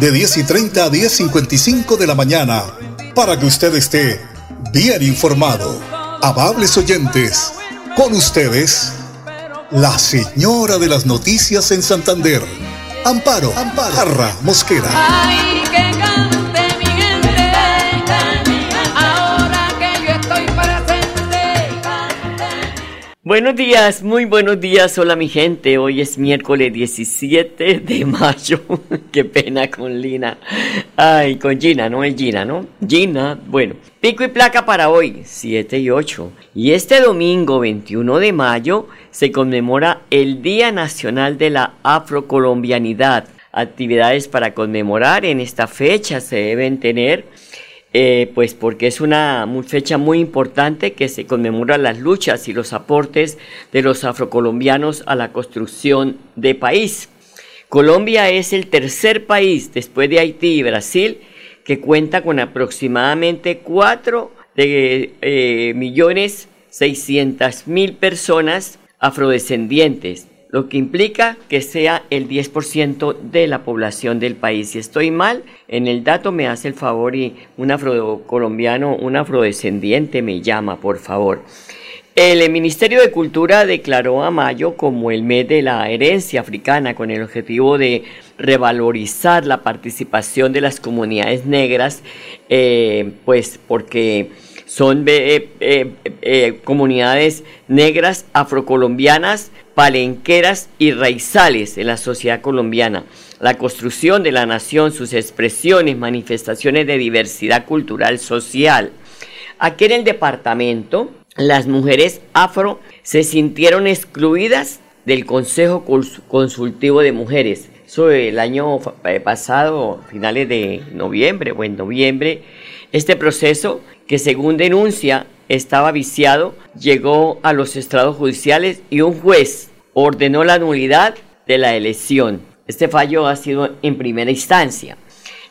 de 10 y 30 a 10.55 de la mañana, para que usted esté bien informado. Amables oyentes, con ustedes, la señora de las noticias en Santander, Amparo, Amparo, Mosquera. Buenos días, muy buenos días, hola mi gente. Hoy es miércoles 17 de mayo. Qué pena con Lina. Ay, con Gina, no es Gina, ¿no? Gina, bueno. Pico y placa para hoy, 7 y 8. Y este domingo 21 de mayo se conmemora el Día Nacional de la Afrocolombianidad. Actividades para conmemorar en esta fecha se deben tener eh, pues porque es una fecha muy importante que se conmemora las luchas y los aportes de los afrocolombianos a la construcción de país. Colombia es el tercer país después de Haití y Brasil que cuenta con aproximadamente 4 eh, millones 600 mil personas afrodescendientes lo que implica que sea el 10% de la población del país. Si estoy mal en el dato, me hace el favor y un afrocolombiano, un afrodescendiente me llama, por favor. El Ministerio de Cultura declaró a mayo como el mes de la herencia africana con el objetivo de revalorizar la participación de las comunidades negras, eh, pues porque son eh, eh, comunidades negras afrocolombianas palenqueras y raizales en la sociedad colombiana. La construcción de la nación, sus expresiones, manifestaciones de diversidad cultural social. Aquí en el departamento, las mujeres afro se sintieron excluidas del Consejo Consultivo de Mujeres. Eso el año eh, pasado, finales de noviembre o en noviembre, este proceso que según denuncia estaba viciado, llegó a los estrados judiciales y un juez ordenó la nulidad de la elección. Este fallo ha sido en primera instancia.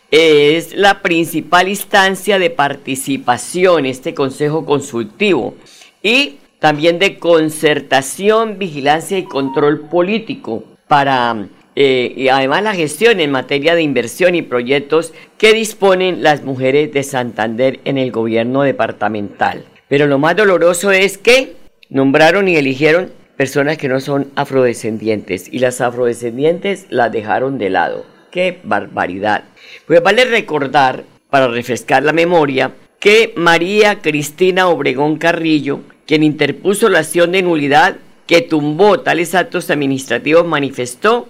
Es la principal instancia de participación, este Consejo Consultivo, y también de concertación, vigilancia y control político para eh, y además la gestión en materia de inversión y proyectos que disponen las mujeres de Santander en el gobierno departamental. Pero lo más doloroso es que nombraron y eligieron personas que no son afrodescendientes y las afrodescendientes las dejaron de lado. ¡Qué barbaridad! Pues vale recordar, para refrescar la memoria, que María Cristina Obregón Carrillo, quien interpuso la acción de nulidad que tumbó tales actos administrativos, manifestó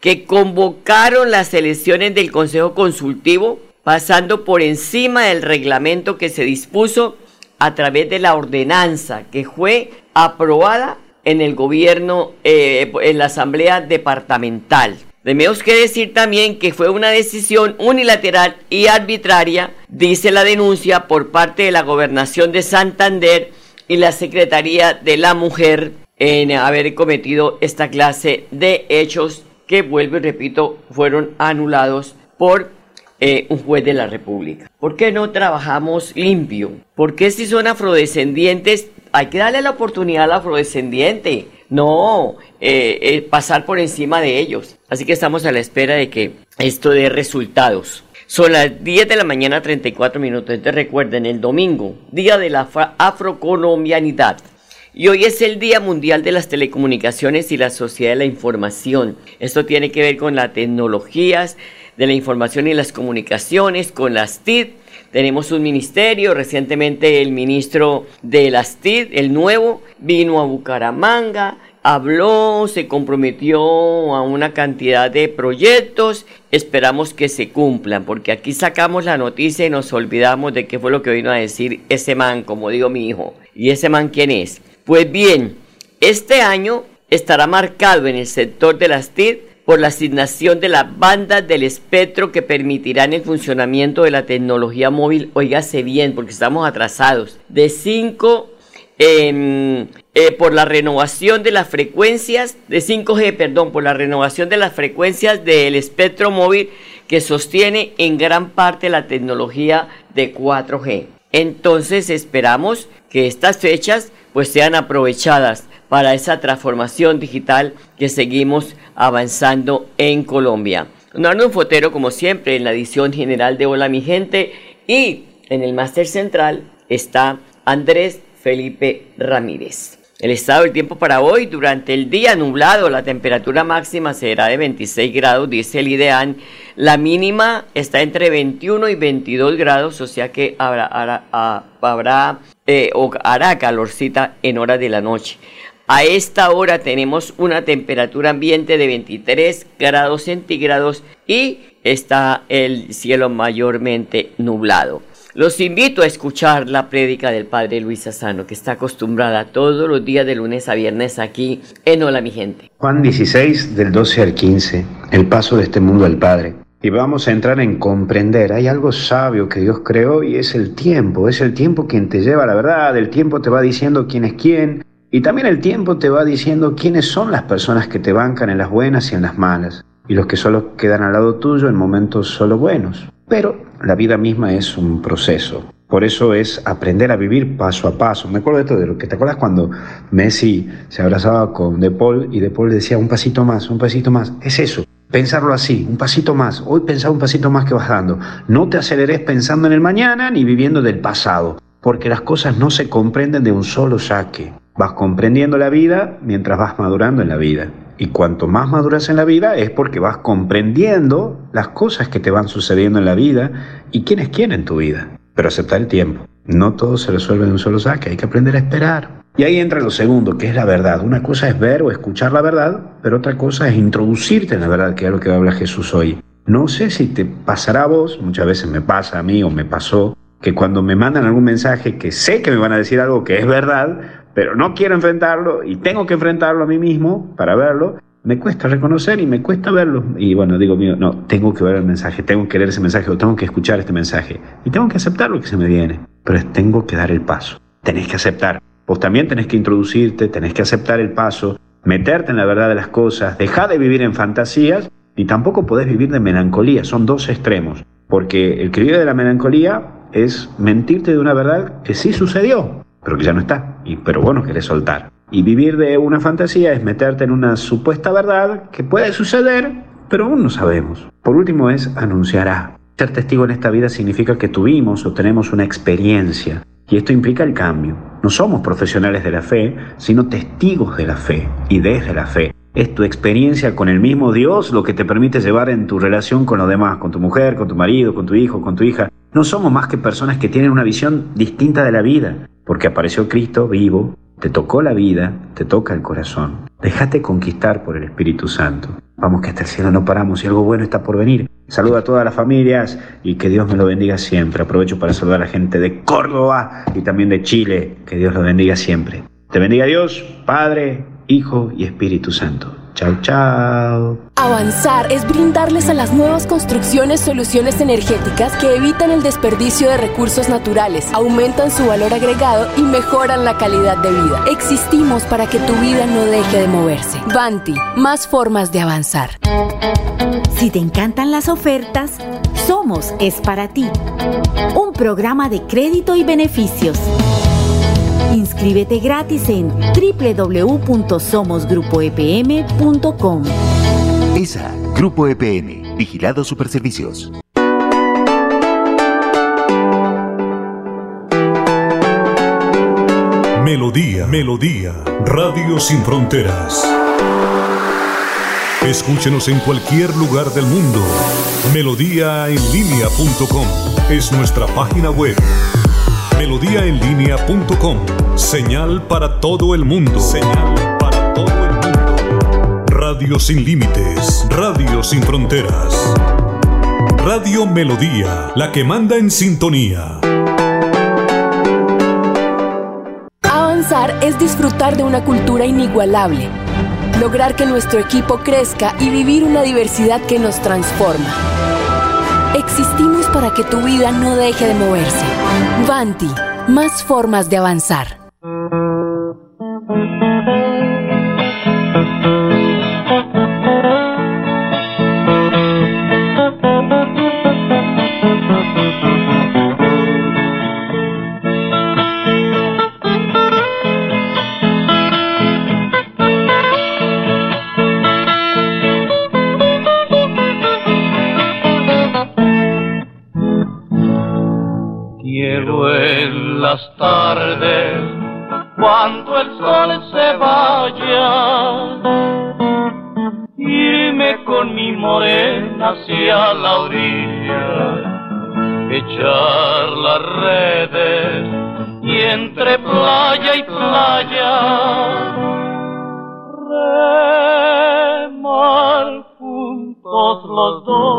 que convocaron las elecciones del Consejo Consultivo pasando por encima del reglamento que se dispuso a través de la ordenanza que fue aprobada en el gobierno, eh, en la asamblea departamental. Tenemos que decir también que fue una decisión unilateral y arbitraria, dice la denuncia, por parte de la gobernación de Santander y la Secretaría de la Mujer en haber cometido esta clase de hechos que, vuelvo y repito, fueron anulados por eh, un juez de la República. ¿Por qué no trabajamos limpio? ¿Por qué si son afrodescendientes hay que darle la oportunidad al afrodescendiente? No eh, eh, pasar por encima de ellos. Así que estamos a la espera de que esto dé resultados. Son las 10 de la mañana 34 minutos. Entonces recuerden, el domingo, Día de la Afrocolombianidad. Y hoy es el Día Mundial de las Telecomunicaciones y la Sociedad de la Información. Esto tiene que ver con las tecnologías de la información y las comunicaciones, con las TIC. Tenemos un ministerio, recientemente el ministro de las TIC, el nuevo, vino a Bucaramanga, habló, se comprometió a una cantidad de proyectos, esperamos que se cumplan, porque aquí sacamos la noticia y nos olvidamos de qué fue lo que vino a decir ese man, como digo mi hijo. ¿Y ese man quién es? Pues bien, este año estará marcado en el sector de las TIC por la asignación de las bandas del espectro que permitirán el funcionamiento de la tecnología móvil, oígase bien, porque estamos atrasados, de 5 em, eh, por la renovación de las frecuencias de 5G, perdón, por la renovación de las frecuencias del espectro móvil que sostiene en gran parte la tecnología de 4G. Entonces esperamos que estas fechas pues sean aprovechadas para esa transformación digital que seguimos avanzando en Colombia. un Fotero, como siempre, en la edición general de Hola mi gente y en el máster central está Andrés Felipe Ramírez. El estado del tiempo para hoy, durante el día nublado, la temperatura máxima será de 26 grados, dice el IDEAN. La mínima está entre 21 y 22 grados, o sea que habrá, habrá, eh, o hará calorcita en horas de la noche. A esta hora tenemos una temperatura ambiente de 23 grados centígrados y está el cielo mayormente nublado. Los invito a escuchar la prédica del Padre Luis Asano, que está acostumbrada todos los días de lunes a viernes aquí en Hola mi gente. Juan 16 del 12 al 15, el paso de este mundo al Padre. Y vamos a entrar en comprender, hay algo sabio que Dios creó y es el tiempo, es el tiempo quien te lleva la verdad, el tiempo te va diciendo quién es quién y también el tiempo te va diciendo quiénes son las personas que te bancan en las buenas y en las malas y los que solo quedan al lado tuyo en momentos solo buenos. Pero la vida misma es un proceso. Por eso es aprender a vivir paso a paso. Me acuerdo de esto, lo que te acuerdas cuando Messi se abrazaba con De Paul y De Paul decía un pasito más, un pasito más. Es eso, pensarlo así, un pasito más. Hoy pensar un pasito más que vas dando. No te aceleres pensando en el mañana ni viviendo del pasado, porque las cosas no se comprenden de un solo saque. Vas comprendiendo la vida mientras vas madurando en la vida. Y cuanto más maduras en la vida es porque vas comprendiendo las cosas que te van sucediendo en la vida y quién es quién en tu vida. Pero aceptar el tiempo. No todo se resuelve en un solo saque, hay que aprender a esperar. Y ahí entra lo segundo, que es la verdad. Una cosa es ver o escuchar la verdad, pero otra cosa es introducirte en la verdad, que es lo que habla Jesús hoy. No sé si te pasará a vos, muchas veces me pasa a mí o me pasó, que cuando me mandan algún mensaje que sé que me van a decir algo que es verdad, pero no quiero enfrentarlo y tengo que enfrentarlo a mí mismo para verlo, me cuesta reconocer y me cuesta verlo. Y bueno, digo, mío, no, tengo que ver el mensaje, tengo que leer ese mensaje o tengo que escuchar este mensaje. Y tengo que aceptar lo que se me viene, pero tengo que dar el paso. Tenés que aceptar. Vos también tenés que introducirte, tenés que aceptar el paso, meterte en la verdad de las cosas, dejar de vivir en fantasías y tampoco podés vivir de melancolía. Son dos extremos. Porque el que vive de la melancolía es mentirte de una verdad que sí sucedió, pero que ya no está, y, pero bueno, querés soltar. Y vivir de una fantasía es meterte en una supuesta verdad que puede suceder, pero aún no sabemos. Por último es anunciará. Ser testigo en esta vida significa que tuvimos o tenemos una experiencia, y esto implica el cambio. No somos profesionales de la fe, sino testigos de la fe y desde la fe. Es tu experiencia con el mismo Dios lo que te permite llevar en tu relación con los demás, con tu mujer, con tu marido, con tu hijo, con tu hija. No somos más que personas que tienen una visión distinta de la vida porque apareció Cristo vivo, te tocó la vida, te toca el corazón. Déjate conquistar por el Espíritu Santo. Vamos que hasta el cielo no paramos y algo bueno está por venir. Saluda a todas las familias y que Dios me lo bendiga siempre. Aprovecho para saludar a la gente de Córdoba y también de Chile. Que Dios lo bendiga siempre. Te bendiga Dios, Padre, Hijo y Espíritu Santo. Chao, chao. Avanzar es brindarles a las nuevas construcciones soluciones energéticas que evitan el desperdicio de recursos naturales, aumentan su valor agregado y mejoran la calidad de vida. Existimos para que tu vida no deje de moverse. Banti, más formas de avanzar. Si te encantan las ofertas, Somos es para ti. Un programa de crédito y beneficios. Inscríbete gratis en www.somosgrupoepm.com. ESA, Grupo EPM, Vigilado Superservicios. Melodía, Melodía, Radio Sin Fronteras. Escúchenos en cualquier lugar del mundo. Melodíaenlínea.com es nuestra página web melodíaenlínea.com. Señal para todo el mundo. Señal para todo el mundo. Radio sin límites. Radio sin fronteras. Radio Melodía, la que manda en sintonía. Avanzar es disfrutar de una cultura inigualable lograr que nuestro equipo crezca y vivir una diversidad que nos transforma. Existimos para que tu vida no deje de moverse. Vanti, más formas de avanzar. las dos.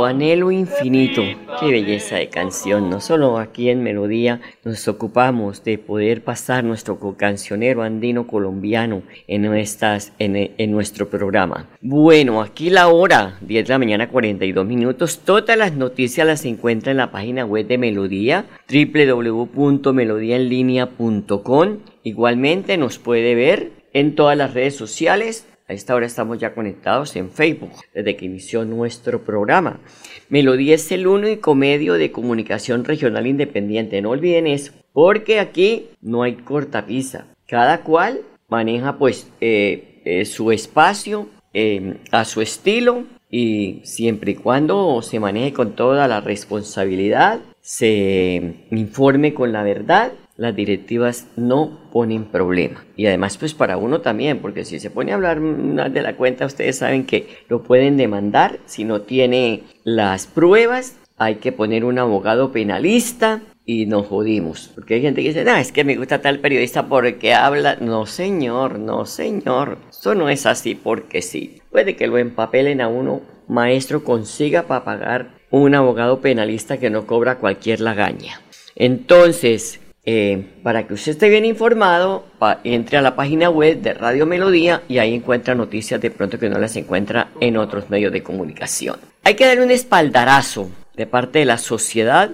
Anhelo infinito. Qué belleza de canción. No solo aquí en Melodía nos ocupamos de poder pasar nuestro cancionero andino colombiano en, nuestras, en, nuestro programa. Bueno, aquí la hora, 10 de la mañana, 42 minutos. Todas las noticias las encuentra en la página web de Melodía, www.melodiaenlinea.com. Igualmente nos puede ver en todas las redes sociales a esta hora estamos ya conectados en Facebook desde que inició nuestro programa. Melodía es el único medio de comunicación regional independiente. No olviden eso, porque aquí no hay cortapisa. Cada cual maneja pues eh, eh, su espacio eh, a su estilo y siempre y cuando se maneje con toda la responsabilidad, se informe con la verdad las directivas no ponen problema. Y además, pues para uno también, porque si se pone a hablar de la cuenta, ustedes saben que lo pueden demandar si no tiene las pruebas. Hay que poner un abogado penalista y nos jodimos. Porque hay gente que dice, no, es que me gusta tal periodista porque habla. No, señor, no, señor. Eso no es así porque sí. Puede que lo empapelen a uno, maestro, consiga para pagar un abogado penalista que no cobra cualquier lagaña. Entonces, eh, para que usted esté bien informado, entre a la página web de Radio Melodía y ahí encuentra noticias de pronto que no las encuentra en otros medios de comunicación. Hay que darle un espaldarazo de parte de la sociedad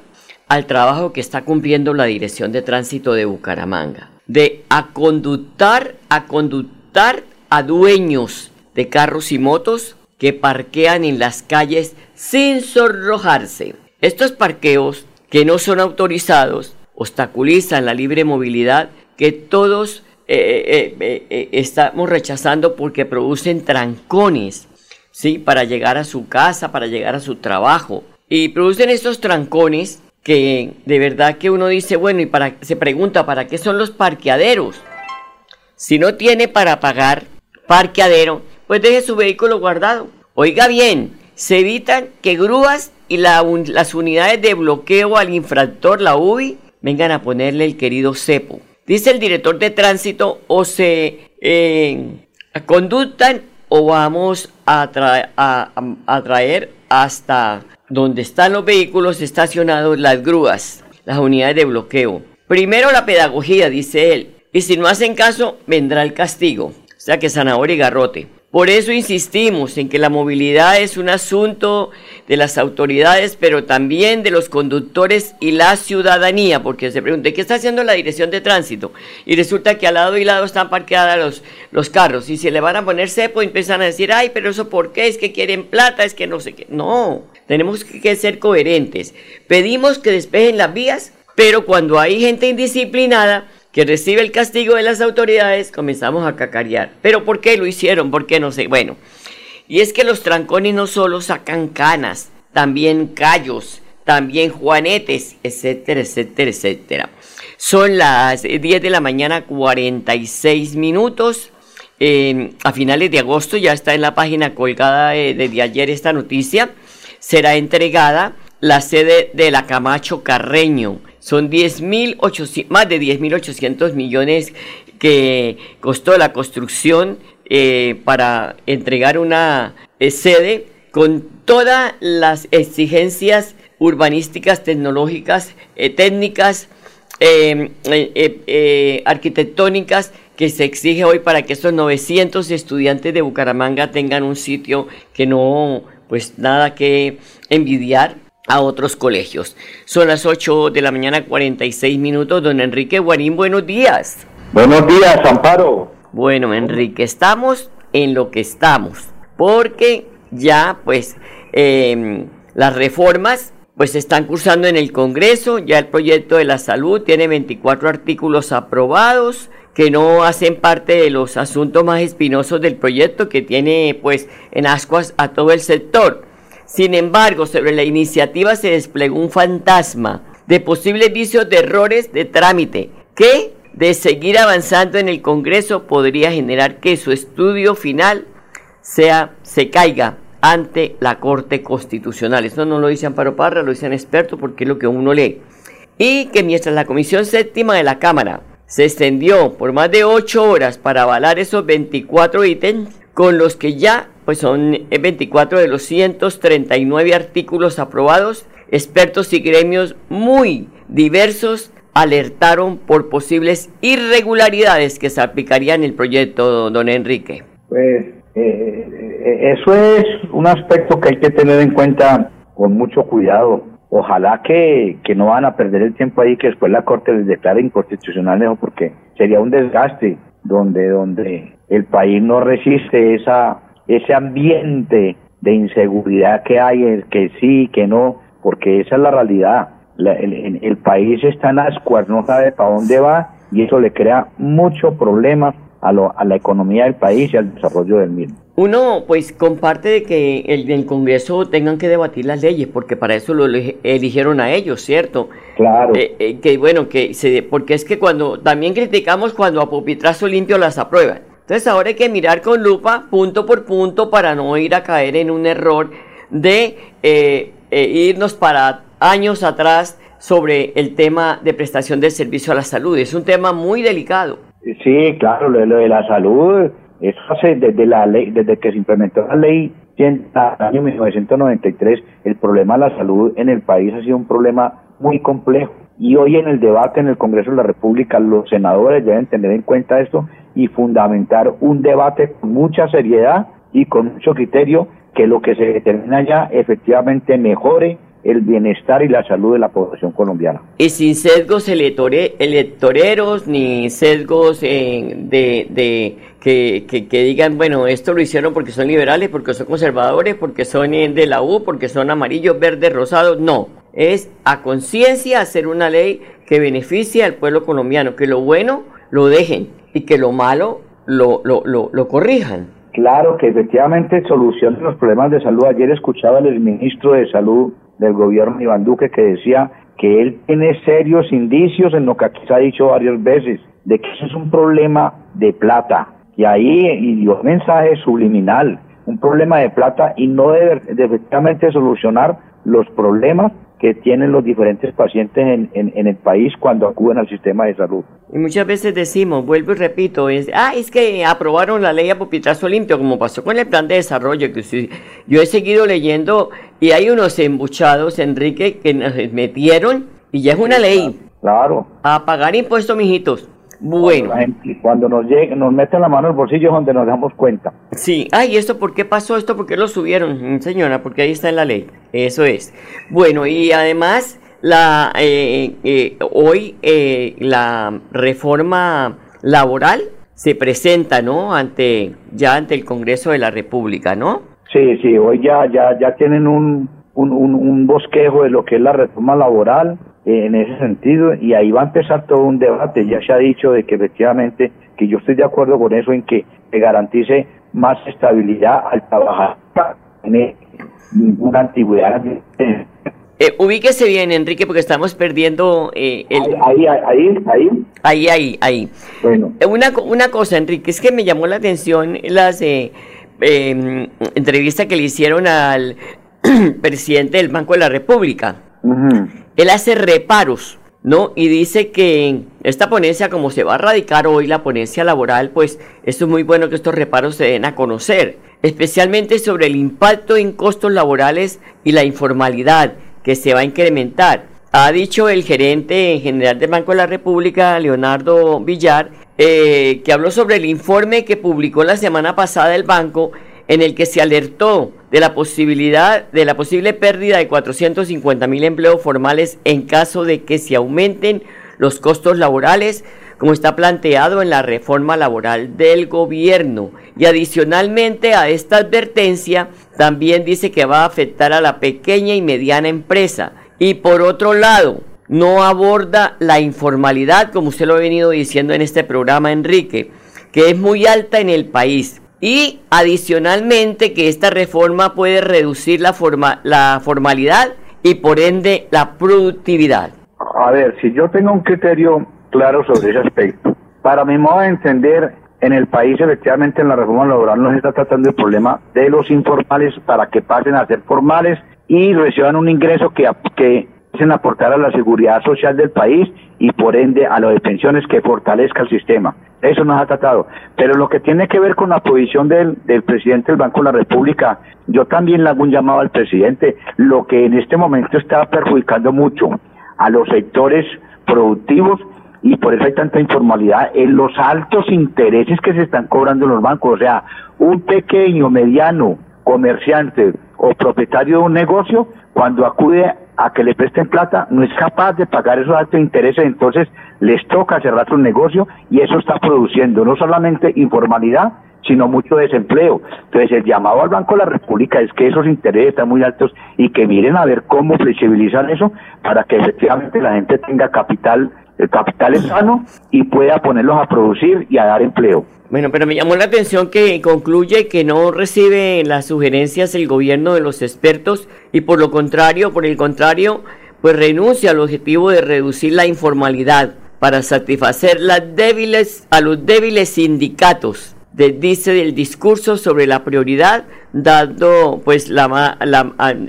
al trabajo que está cumpliendo la Dirección de Tránsito de Bucaramanga, de aconductar, a conductar a dueños de carros y motos que parquean en las calles sin sonrojarse. Estos parqueos que no son autorizados obstaculizan la libre movilidad que todos eh, eh, eh, estamos rechazando porque producen trancones, ¿sí? Para llegar a su casa, para llegar a su trabajo. Y producen estos trancones que de verdad que uno dice, bueno, y para, se pregunta, ¿para qué son los parqueaderos? Si no tiene para pagar parqueadero, pues deje su vehículo guardado. Oiga bien, se evitan que grúas y las unidades de bloqueo al infractor, la UBI, vengan a ponerle el querido cepo. Dice el director de tránsito, o se eh, conductan o vamos a, a, traer hasta donde están los vehículos estacionados las grúas, las unidades de bloqueo. Primero la pedagogía, dice él, y si no hacen caso, vendrá el castigo. O sea que zanahoria y garrote. Por eso insistimos en que la movilidad es un asunto de las autoridades, pero también de los conductores y la ciudadanía, porque se pregunta, ¿qué está haciendo la dirección de tránsito? Y resulta que al lado y lado están parqueados los, los carros, y si le van a poner cepo, empiezan a decir, ay, pero eso por qué, es que quieren plata, es que no sé qué. No, tenemos que ser coherentes. Pedimos que despejen las vías, pero cuando hay gente indisciplinada, que recibe el castigo de las autoridades, comenzamos a cacarear. Pero ¿por qué lo hicieron? ¿Por qué no sé? Bueno, y es que los trancones no solo sacan canas, también callos, también juanetes, etcétera, etcétera, etcétera. Son las 10 de la mañana, 46 minutos. a finales de agosto, ya está en la página colgada desde ayer esta noticia, será entregada la sede de la Camacho Carreño. Son 10 más de 10.800 millones que costó la construcción eh, para entregar una eh, sede con todas las exigencias urbanísticas, tecnológicas, eh, técnicas, arquitectónicas que se exige hoy para que estos 900 estudiantes de Bucaramanga tengan un sitio que no, pues nada que envidiar a otros colegios. Son las 8 de la mañana 46 minutos. Don Enrique Guarín, buenos días. Buenos días, Amparo. Bueno, Enrique, estamos en lo que estamos, porque ya pues em, las reformas pues se están cursando en el Congreso, ya el proyecto de la salud tiene 24 artículos aprobados que no hacen parte de los asuntos más espinosos del proyecto que tiene pues en ascuas a todo el sector. Sin embargo, sobre la iniciativa se desplegó un fantasma de posibles vicios de errores de trámite que, de seguir avanzando en el Congreso, podría generar que su estudio final sea, se caiga ante la Corte Constitucional. Eso no lo dice Amparo Parra, lo dicen expertos porque es lo que uno lee. Y que mientras la Comisión Séptima de la Cámara se extendió por más de ocho horas para avalar esos 24 ítems, con los que ya pues son 24 de los 139 artículos aprobados. Expertos y gremios muy diversos alertaron por posibles irregularidades que se aplicarían en el proyecto, don Enrique. Pues eh, eh, eso es un aspecto que hay que tener en cuenta con mucho cuidado. Ojalá que, que no van a perder el tiempo ahí, que después la Corte les declare inconstitucional, porque sería un desgaste donde, donde el país no resiste esa, ese ambiente de inseguridad que hay, el que sí, que no, porque esa es la realidad. el, el, país está en ascuas, no sabe para dónde va y eso le crea mucho problema a, lo, a la economía del país y al desarrollo del mismo. Uno, pues, comparte de que el, el Congreso tengan que debatir las leyes, porque para eso lo eligieron a ellos, ¿cierto? Claro. Eh, eh, que bueno, que se, porque es que cuando, también criticamos cuando a pupitrazo limpio las aprueban. Entonces ahora hay que mirar con lupa, punto por punto, para no ir a caer en un error de eh, irnos para años atrás sobre el tema de prestación del servicio a la salud. Es un tema muy delicado. Sí, claro, lo de la salud eso hace desde la ley, desde que se implementó la ley en el año 1993, el problema de la salud en el país ha sido un problema muy complejo. Y hoy en el debate en el Congreso de la República, los senadores deben tener en cuenta esto y fundamentar un debate con mucha seriedad y con mucho criterio que lo que se determina ya efectivamente mejore el bienestar y la salud de la población colombiana. Y sin sesgos electoreros ni sesgos eh, de, de que, que, digan, bueno, esto lo hicieron porque son liberales, porque son conservadores, porque son eh, de la U, porque son amarillos, verdes, rosados. No, es a conciencia hacer una ley que beneficie al pueblo colombiano, que lo bueno lo dejen y que lo malo lo, lo, lo, lo corrijan. Claro que efectivamente solucionen los problemas de salud. Ayer escuchaba al ministro de Salud del gobierno Iván Duque que decía que él tiene serios indicios en lo que aquí se ha dicho varias veces, de que eso es un problema de plata. Y ahí y dio un mensaje subliminal, un problema de plata y no de, de efectivamente solucionar los problemas que tienen los diferentes pacientes en, en, el país cuando acuden al sistema de salud. Y muchas veces decimos, vuelvo y repito, es, ah, es que aprobaron la ley a pupitrazo limpio, como pasó con el plan de desarrollo, que yo he seguido leyendo y hay unos embuchados, Enrique, que nos metieron y ya es una ley. Claro. A pagar impuestos, mijitos. Bueno. Cuando nos llegue, nos meten la mano en el bolsillo donde nos damos cuenta. Sí, ay, ¿esto por qué pasó esto? ¿Por qué lo subieron, señora? Porque ahí está en la ley. Eso es. Bueno, y además, la eh, eh, hoy eh, la reforma laboral se presenta, ¿no? Ante ya ante el Congreso de la República, ¿no? Sí, sí, hoy ya ya ya tienen un, un, un bosquejo de lo que es la reforma laboral en ese sentido y ahí va a empezar todo un debate. Ya se ha dicho de que efectivamente, que yo estoy de acuerdo con eso en que se garantice más estabilidad al trabajar, una antigüedad Eh, ubíquese bien, Enrique, porque estamos perdiendo el... Ahí, ahí, ahí. Ahí, ahí, ahí. Bueno. Una, una cosa, Enrique, es que me llamó la atención las eh, entrevistas que le hicieron al presidente del Banco de la República. Él hace reparos ¿no? Y dice que esta ponencia, como se va a radicar hoy la ponencia laboral, pues esto es muy bueno que estos reparos se den a conocer, especialmente sobre el impacto en costos laborales y la informalidad que se va a incrementar. Ha dicho el gerente general del Banco de la República, Leonardo Villar, eh, que habló sobre el informe que publicó la semana pasada el banco en el que se alertó de la posibilidad de la posible pérdida de 450 mil empleos formales en caso de que se aumenten los costos laborales como está planteado en la reforma laboral del gobierno. Y adicionalmente a esta advertencia, también dice que va a afectar a la pequeña y mediana empresa. Y por otro lado, no aborda la informalidad, como usted lo ha venido diciendo en este programa, Enrique, que es muy alta en el país y adicionalmente que esta reforma puede reducir la, forma, la formalidad y por ende la productividad. A ver, si yo tengo un criterio claro sobre ese aspecto, para mi modo de entender, en el país efectivamente en la reforma laboral no se está tratando el problema de los informales para que pasen a ser formales y reciban un ingreso que, que en aportar a la seguridad social del país y por ende a las pensiones que fortalezca el sistema. Eso nos ha tratado. Pero lo que tiene que ver con la posición del, del presidente del Banco de la República, yo también le hago un llamado al presidente, lo que en este momento está perjudicando mucho a los sectores productivos y por eso hay tanta informalidad en los altos intereses que se están cobrando en los bancos. O sea, un pequeño, mediano comerciante o propietario de un negocio, cuando acude a que le presten plata, no es capaz de pagar esos altos intereses, entonces les toca cerrar su negocio y eso está produciendo no solamente informalidad, sino mucho desempleo. Entonces el llamado al Banco de la República es que esos intereses están muy altos y que miren a ver cómo flexibilizan eso para que efectivamente la gente tenga capital, el capital es sano y pueda ponerlos a producir y a dar empleo. Bueno, pero me llamó la atención que concluye que no recibe las sugerencias el gobierno de los expertos y por lo contrario, por el contrario, pues renuncia al objetivo de reducir la informalidad para satisfacer las débiles, a los débiles sindicatos. dice el discurso sobre la prioridad, dado pues la,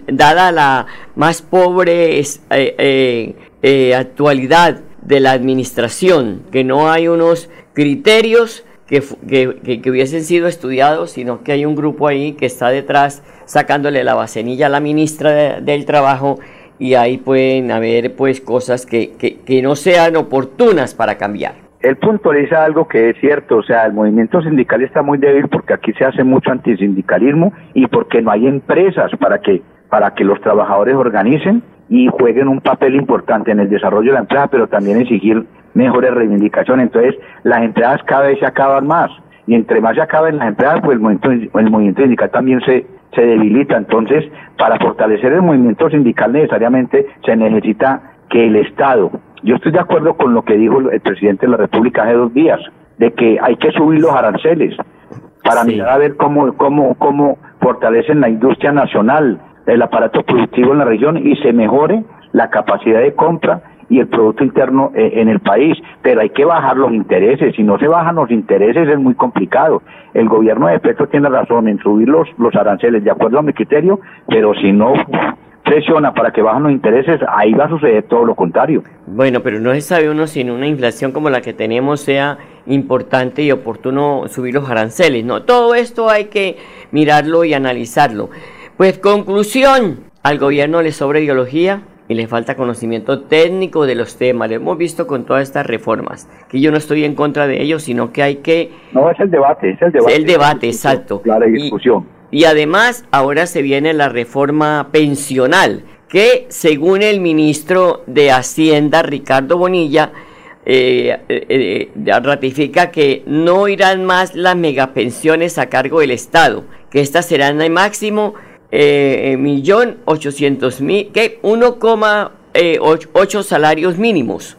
dada la más pobre eh, eh, eh, actualidad de la administración, que no hay unos criterios que, que, hubiesen sido estudiados, sino que hay un grupo ahí que está detrás sacándole la bacenilla a la ministra del Trabajo y ahí pueden haber pues cosas que, que, no sean oportunas para cambiar. Él puntualiza algo que es cierto, o sea, el movimiento sindical está muy débil porque aquí se hace mucho antisindicalismo y porque no hay empresas para que para que los trabajadores organicen y jueguen un papel importante en el desarrollo de la empresa, pero también exigir mejores reivindicaciones. Entonces, las empresas cada vez se acaban más. Y entre más se acaban las empresas, pues el movimiento, el movimiento sindical también se, se debilita. Entonces, para fortalecer el movimiento sindical necesariamente se necesita que el Estado, yo estoy de acuerdo con lo que dijo el presidente de la República hace dos días, de que hay que subir los aranceles para mirar a ver cómo, cómo, cómo fortalecen la industria nacional, el aparato productivo en la región y se mejore la capacidad de compra y el Producto Interno eh, en el país, pero hay que bajar los intereses, si no se bajan los intereses es muy complicado. El gobierno de Petro tiene razón en subir los, los aranceles, de acuerdo a mi criterio, pero si no presiona para que bajen los intereses, ahí va a suceder todo lo contrario. Bueno, pero no se sabe uno si en una inflación como la que tenemos sea importante y oportuno subir los aranceles, ¿no? Todo esto hay que mirarlo y analizarlo. Pues conclusión, al gobierno le sobra ideología, y le falta conocimiento técnico de los temas. Lo hemos visto con todas estas reformas, que yo no estoy en contra de ellos, sino que hay que... No, es el debate, es el debate. el debate, exacto. La discusión. Y, además, ahora se viene la reforma pensional, que según el ministro de Hacienda, Ricardo Bonilla, eh, eh, eh, ratifica que no irán más las megapensiones a cargo del Estado, que estas serán al máximo eh, millón ochocientos mil, que 1,8 eh, salarios mínimos.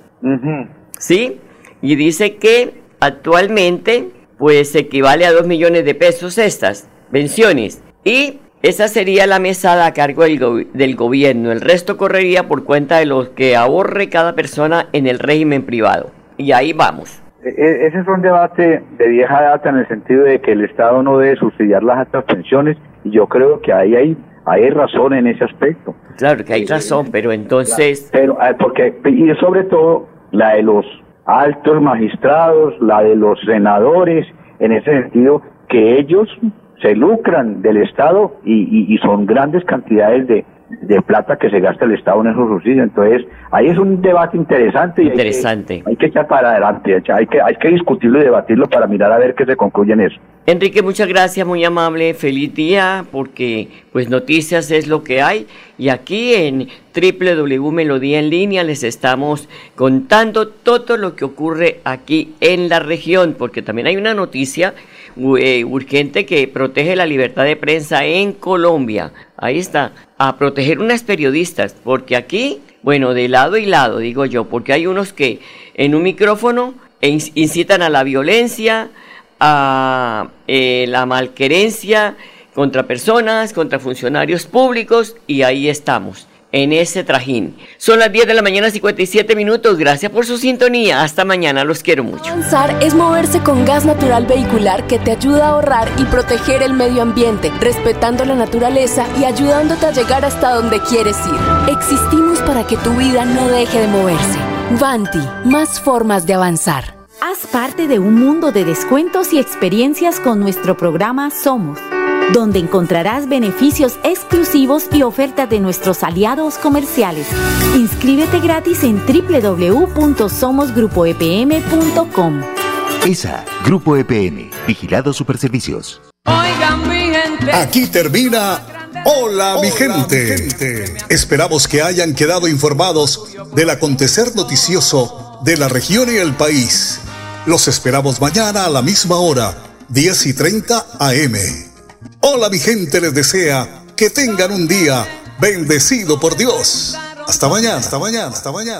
¿Sí? Y dice que actualmente pues equivale a 2 millones de pesos estas pensiones. Y esa sería la mesada a cargo del, del, gobierno. El resto correría por cuenta de los que ahorre cada persona en el régimen privado. Y ahí vamos. E, e, ese es un debate de vieja data en el sentido de que el Estado no debe subsidiar las altas pensiones yo creo que ahí hay, hay razón en ese aspecto. Claro que hay razón, pero entonces... Pero, ah, porque, y sobre todo la de los altos magistrados, la de los senadores, en ese sentido, que ellos se lucran del Estado y, y son grandes cantidades de, de plata que se gasta el Estado en esos subsidios. Entonces, ahí es un debate interesante. Y interesante. Hay que, echar para adelante, hay que, hay que discutirlo y debatirlo para mirar a ver qué se concluye en eso. Enrique, muchas gracias, muy amable, feliz día, porque pues noticias es lo que hay. Y aquí en www Melodía en línea les estamos contando todo lo que ocurre aquí en la región, porque también hay una noticia urgente que protege la libertad de prensa en Colombia. Ahí está, a proteger unas periodistas, porque aquí, bueno, de lado y lado, digo yo, porque hay unos que en un micrófono incitan a la violencia, a eh, la malquerencia contra personas, contra funcionarios públicos, y ahí estamos en ese trajín. Son las 10 de la mañana 57 minutos. Gracias por su sintonía. Hasta mañana. Los quiero mucho. Avanzar es moverse con gas natural vehicular que te ayuda a ahorrar y proteger el medio ambiente, respetando la naturaleza y ayudándote a llegar hasta donde quieres ir. Existimos para que tu vida no deje de moverse. Vanti, más formas de avanzar. Haz parte de un mundo de descuentos y experiencias con nuestro programa Somos donde encontrarás beneficios exclusivos y ofertas de nuestros aliados comerciales. Inscríbete gratis en www.somosgrupoepm.com. ESA, Grupo EPN, Vigilado Superservicios. Aquí termina Hola, mi, gente. mi gente. Esperamos que hayan quedado informados del acontecer noticioso de la región y el país. Los esperamos mañana a la misma hora, 10 y 30 AM. Hola mi gente les desea que tengan un día bendecido por Dios. Hasta mañana, hasta mañana, hasta mañana.